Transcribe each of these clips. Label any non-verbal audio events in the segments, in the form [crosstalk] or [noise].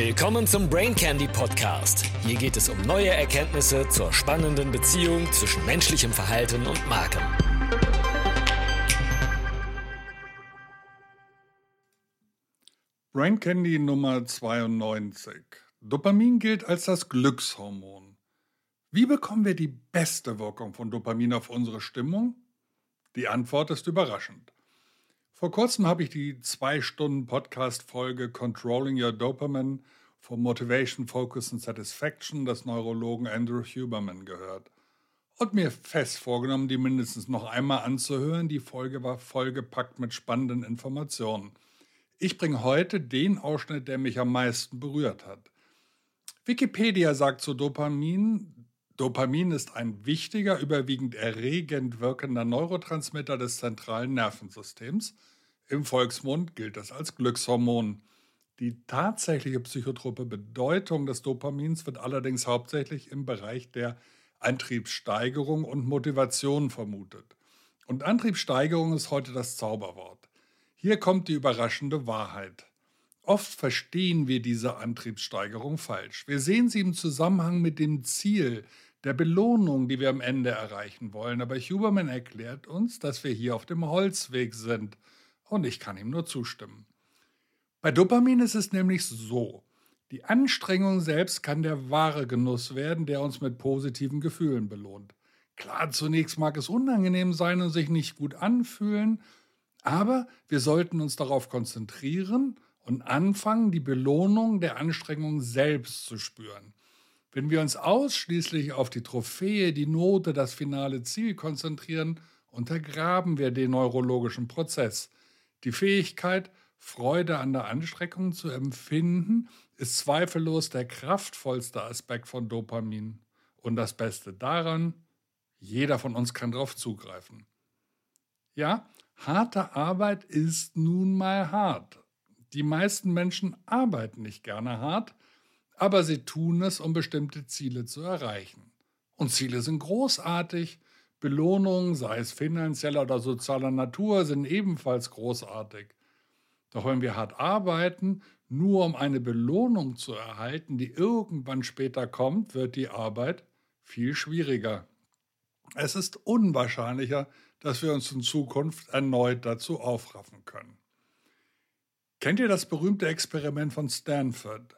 Willkommen zum Brain Candy Podcast. Hier geht es um neue Erkenntnisse zur spannenden Beziehung zwischen menschlichem Verhalten und Marken. Brain Candy Nummer 92. Dopamin gilt als das Glückshormon. Wie bekommen wir die beste Wirkung von Dopamin auf unsere Stimmung? Die Antwort ist überraschend. Vor kurzem habe ich die zwei Stunden Podcast-Folge Controlling Your Dopamine for Motivation, Focus and Satisfaction des Neurologen Andrew Huberman gehört und mir fest vorgenommen, die mindestens noch einmal anzuhören. Die Folge war vollgepackt mit spannenden Informationen. Ich bringe heute den Ausschnitt, der mich am meisten berührt hat. Wikipedia sagt zu Dopamin, Dopamin ist ein wichtiger, überwiegend erregend wirkender Neurotransmitter des zentralen Nervensystems. Im Volksmund gilt das als Glückshormon. Die tatsächliche psychotrope Bedeutung des Dopamins wird allerdings hauptsächlich im Bereich der Antriebssteigerung und Motivation vermutet. Und Antriebssteigerung ist heute das Zauberwort. Hier kommt die überraschende Wahrheit. Oft verstehen wir diese Antriebssteigerung falsch. Wir sehen sie im Zusammenhang mit dem Ziel, der Belohnung, die wir am Ende erreichen wollen. Aber Huberman erklärt uns, dass wir hier auf dem Holzweg sind. Und ich kann ihm nur zustimmen. Bei Dopamin ist es nämlich so. Die Anstrengung selbst kann der wahre Genuss werden, der uns mit positiven Gefühlen belohnt. Klar, zunächst mag es unangenehm sein und sich nicht gut anfühlen, aber wir sollten uns darauf konzentrieren und anfangen, die Belohnung der Anstrengung selbst zu spüren. Wenn wir uns ausschließlich auf die Trophäe, die Note, das finale Ziel konzentrieren, untergraben wir den neurologischen Prozess. Die Fähigkeit, Freude an der Anstrengung zu empfinden, ist zweifellos der kraftvollste Aspekt von Dopamin. Und das Beste daran, jeder von uns kann darauf zugreifen. Ja, harte Arbeit ist nun mal hart. Die meisten Menschen arbeiten nicht gerne hart, aber sie tun es, um bestimmte Ziele zu erreichen. Und Ziele sind großartig, Belohnungen, sei es finanzieller oder sozialer Natur, sind ebenfalls großartig. Doch wenn wir hart arbeiten, nur um eine Belohnung zu erhalten, die irgendwann später kommt, wird die Arbeit viel schwieriger. Es ist unwahrscheinlicher, dass wir uns in Zukunft erneut dazu aufraffen können. Kennt ihr das berühmte Experiment von Stanford?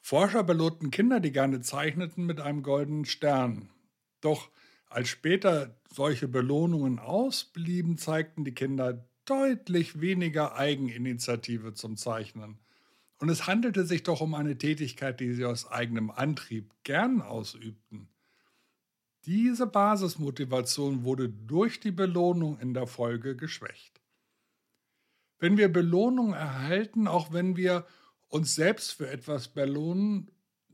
Forscher belohnten Kinder, die gerne zeichneten, mit einem goldenen Stern. Doch als später solche Belohnungen ausblieben, zeigten die Kinder deutlich weniger Eigeninitiative zum Zeichnen. Und es handelte sich doch um eine Tätigkeit, die sie aus eigenem Antrieb gern ausübten. Diese Basismotivation wurde durch die Belohnung in der Folge geschwächt. Wenn wir Belohnung erhalten, auch wenn wir uns selbst für etwas belohnen,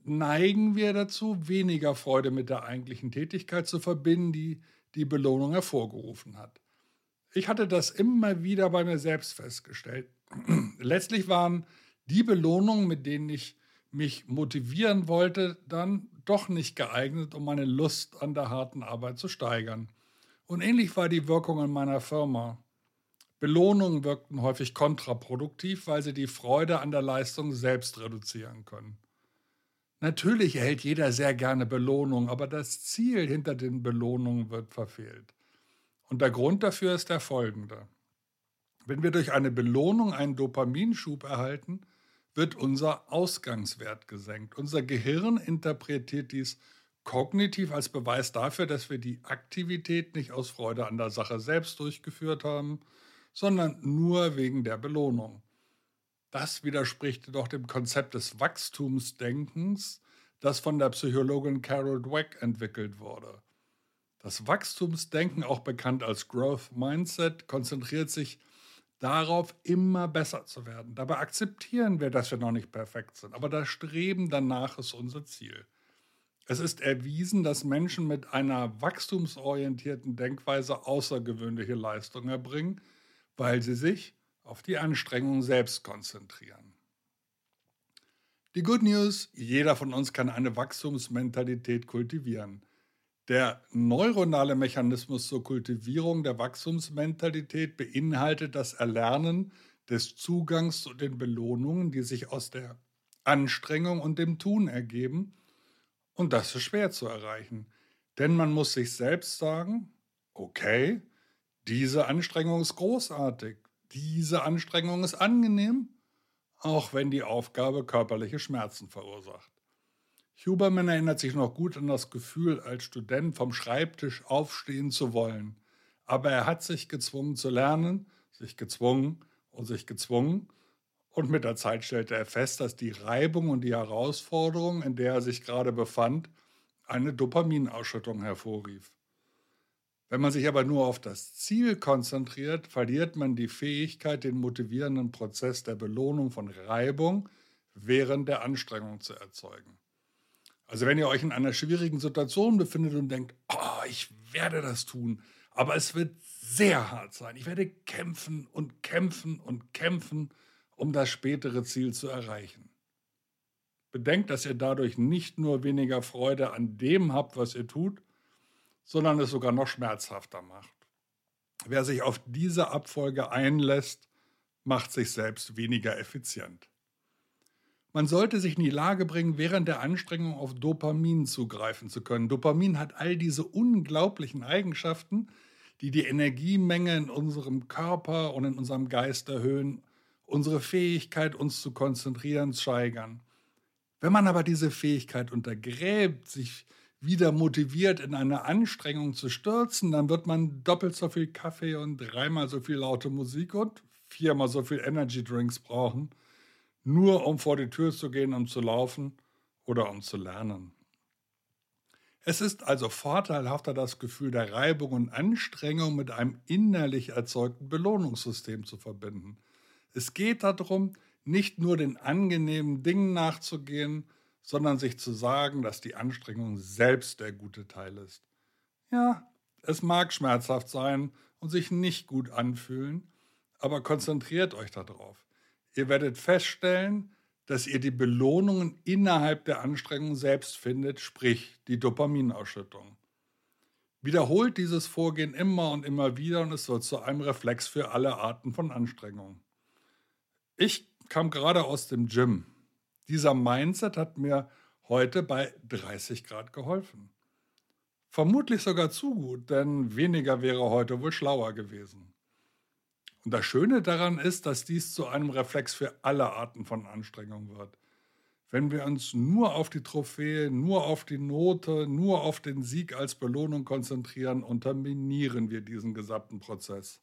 neigen wir dazu, weniger Freude mit der eigentlichen Tätigkeit zu verbinden, die die Belohnung hervorgerufen hat. Ich hatte das immer wieder bei mir selbst festgestellt. [clears throat] Letztlich waren die Belohnungen, mit denen ich mich motivieren wollte, dann doch nicht geeignet, um meine Lust an der harten Arbeit zu steigern. Und ähnlich war die Wirkung in meiner Firma. Belohnungen wirkten häufig kontraproduktiv, weil sie die Freude an der Leistung selbst reduzieren können. Natürlich erhält jeder sehr gerne Belohnung, aber das Ziel hinter den Belohnungen wird verfehlt. Und der Grund dafür ist der folgende. Wenn wir durch eine Belohnung einen Dopaminschub erhalten, wird unser Ausgangswert gesenkt. Unser Gehirn interpretiert dies kognitiv als Beweis dafür, dass wir die Aktivität nicht aus Freude an der Sache selbst durchgeführt haben, sondern nur wegen der Belohnung. Das widerspricht doch dem Konzept des Wachstumsdenkens, das von der Psychologin Carol Dweck entwickelt wurde. Das Wachstumsdenken, auch bekannt als Growth Mindset, konzentriert sich darauf, immer besser zu werden. Dabei akzeptieren wir, dass wir noch nicht perfekt sind, aber das Streben danach ist unser Ziel. Es ist erwiesen, dass Menschen mit einer wachstumsorientierten Denkweise außergewöhnliche Leistungen erbringen, weil sie sich auf die Anstrengung selbst konzentrieren. Die Good News, jeder von uns kann eine Wachstumsmentalität kultivieren. Der neuronale Mechanismus zur Kultivierung der Wachstumsmentalität beinhaltet das Erlernen des Zugangs zu den Belohnungen, die sich aus der Anstrengung und dem Tun ergeben. Und das ist schwer zu erreichen. Denn man muss sich selbst sagen, okay, diese Anstrengung ist großartig, diese Anstrengung ist angenehm, auch wenn die Aufgabe körperliche Schmerzen verursacht. Huberman erinnert sich noch gut an das Gefühl, als Student vom Schreibtisch aufstehen zu wollen. Aber er hat sich gezwungen zu lernen, sich gezwungen und sich gezwungen. Und mit der Zeit stellte er fest, dass die Reibung und die Herausforderung, in der er sich gerade befand, eine Dopaminausschüttung hervorrief. Wenn man sich aber nur auf das Ziel konzentriert, verliert man die Fähigkeit, den motivierenden Prozess der Belohnung von Reibung während der Anstrengung zu erzeugen. Also wenn ihr euch in einer schwierigen Situation befindet und denkt, oh, ich werde das tun, aber es wird sehr hart sein. Ich werde kämpfen und kämpfen und kämpfen, um das spätere Ziel zu erreichen. Bedenkt, dass ihr dadurch nicht nur weniger Freude an dem habt, was ihr tut, sondern es sogar noch schmerzhafter macht. Wer sich auf diese Abfolge einlässt, macht sich selbst weniger effizient. Man sollte sich in die Lage bringen, während der Anstrengung auf Dopamin zugreifen zu können. Dopamin hat all diese unglaublichen Eigenschaften, die die Energiemenge in unserem Körper und in unserem Geist erhöhen, unsere Fähigkeit, uns zu konzentrieren, steigern. Wenn man aber diese Fähigkeit untergräbt, sich wieder motiviert in eine Anstrengung zu stürzen, dann wird man doppelt so viel Kaffee und dreimal so viel laute Musik und viermal so viel Energy Drinks brauchen, nur um vor die Tür zu gehen, um zu laufen oder um zu lernen. Es ist also vorteilhafter, das Gefühl der Reibung und Anstrengung mit einem innerlich erzeugten Belohnungssystem zu verbinden. Es geht darum, nicht nur den angenehmen Dingen nachzugehen, sondern sich zu sagen, dass die Anstrengung selbst der gute Teil ist. Ja, es mag schmerzhaft sein und sich nicht gut anfühlen, aber konzentriert euch darauf. Ihr werdet feststellen, dass ihr die Belohnungen innerhalb der Anstrengung selbst findet, sprich die Dopaminausschüttung. Wiederholt dieses Vorgehen immer und immer wieder und es wird zu einem Reflex für alle Arten von Anstrengungen. Ich kam gerade aus dem Gym dieser Mindset hat mir heute bei 30 Grad geholfen. Vermutlich sogar zu gut, denn weniger wäre heute wohl schlauer gewesen. Und das Schöne daran ist, dass dies zu einem Reflex für alle Arten von Anstrengung wird. Wenn wir uns nur auf die Trophäe, nur auf die Note, nur auf den Sieg als Belohnung konzentrieren, unterminieren wir diesen gesamten Prozess.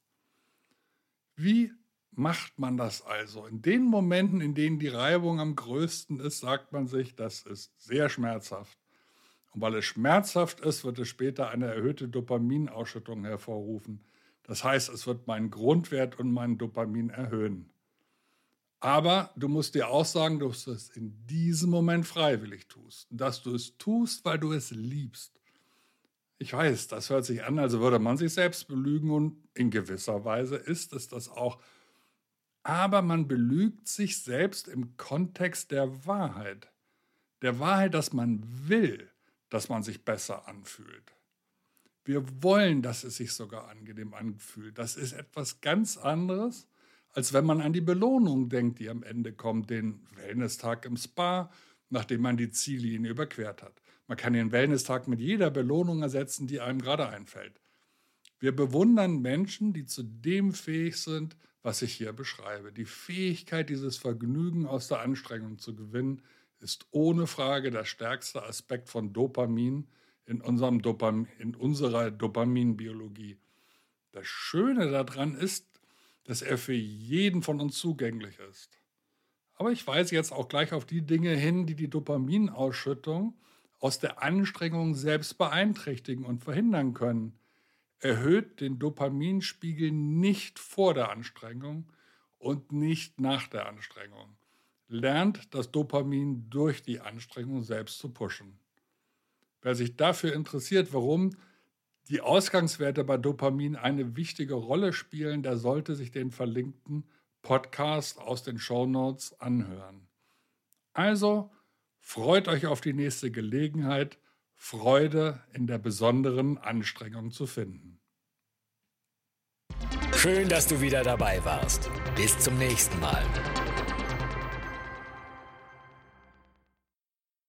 Wie macht man das also? In den Momenten, in denen die Reibung am größten ist, sagt man sich, das ist sehr schmerzhaft. Und weil es schmerzhaft ist, wird es später eine erhöhte Dopaminausschüttung hervorrufen. Das heißt, es wird meinen Grundwert und meinen Dopamin erhöhen. Aber du musst dir auch sagen, dass du es in diesem Moment freiwillig tust. Dass du es tust, weil du es liebst. Ich weiß, das hört sich an, als würde man sich selbst belügen und in gewisser Weise ist es das auch aber man belügt sich selbst im Kontext der Wahrheit. Der Wahrheit, dass man will, dass man sich besser anfühlt. Wir wollen, dass es sich sogar angenehm anfühlt. Das ist etwas ganz anderes, als wenn man an die Belohnung denkt, die am Ende kommt, den Wellness-Tag im Spa, nachdem man die Ziellinie überquert hat. Man kann den Wellness-Tag mit jeder Belohnung ersetzen, die einem gerade einfällt. Wir bewundern Menschen, die zu dem fähig sind, was ich hier beschreibe. Die Fähigkeit, dieses Vergnügen aus der Anstrengung zu gewinnen, ist ohne Frage der stärkste Aspekt von Dopamin in, unserem Dopam in unserer Dopaminbiologie. Das Schöne daran ist, dass er für jeden von uns zugänglich ist. Aber ich weise jetzt auch gleich auf die Dinge hin, die die Dopaminausschüttung aus der Anstrengung selbst beeinträchtigen und verhindern können erhöht den Dopaminspiegel nicht vor der Anstrengung und nicht nach der Anstrengung. Lernt das Dopamin durch die Anstrengung selbst zu pushen. Wer sich dafür interessiert, warum die Ausgangswerte bei Dopamin eine wichtige Rolle spielen, der sollte sich den verlinkten Podcast aus den Show Notes anhören. Also freut euch auf die nächste Gelegenheit, Freude in der besonderen Anstrengung zu finden. Schön, dass du wieder dabei warst. Bis zum nächsten Mal.